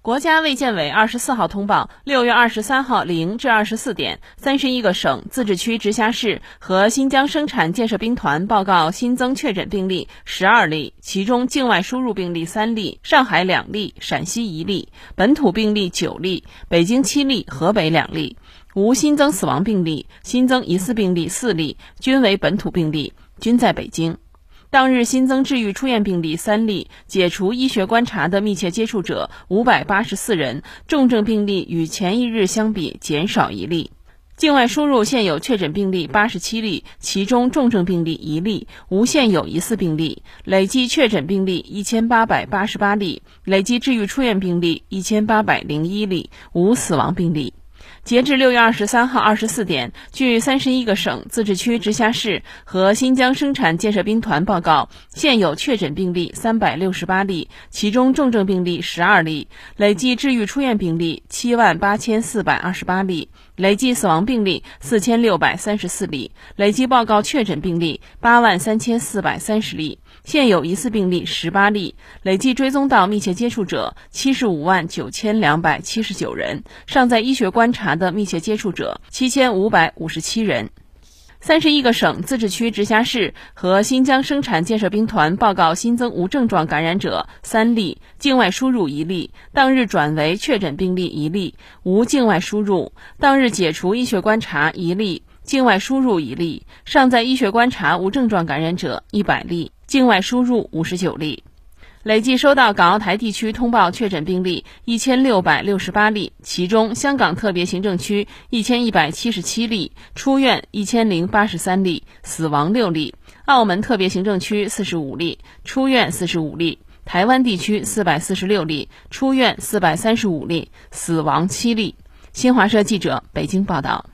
国家卫健委二十四号通报，六月二十三号零至二十四点，三十一个省、自治区、直辖市和新疆生产建设兵团报告新增确诊病例十二例，其中境外输入病例三例，上海两例，陕西一例，本土病例九例，北京七例，河北两例，无新增死亡病例，新增疑似病例四例，均为本土病例，均在北京。当日新增治愈出院病例三例，解除医学观察的密切接触者五百八十四人，重症病例与前一日相比减少一例。境外输入现有确诊病例八十七例，其中重症病例一例，无现有疑似病例。累计确诊病例一千八百八十八例，累计治愈出院病例一千八百零一例，无死亡病例。截至六月二十三号二十四点，据三十一个省、自治区、直辖市和新疆生产建设兵团报告，现有确诊病例三百六十八例，其中重症病例十二例，累计治愈出院病例七万八千四百二十八例，累计死亡病例四千六百三十四例，累计报告确诊病例八万三千四百三十例，现有疑似病例十八例，累计追踪到密切接触者七十五万九千两百七十九人，尚在医学观察。的密切接触者七千五百五十七人，三十一个省、自治区、直辖市和新疆生产建设兵团报告新增无症状感染者三例，境外输入一例，当日转为确诊病例一例，无境外输入，当日解除医学观察一例，境外输入一例，尚在医学观察无症状感染者一百例，境外输入五十九例。累计收到港澳台地区通报确诊病例一千六百六十八例，其中香港特别行政区一千一百七十七例，出院一千零八十三例，死亡六例；澳门特别行政区四十五例，出院四十五例；台湾地区四百四十六例，出院四百三十五例，死亡七例。新华社记者北京报道。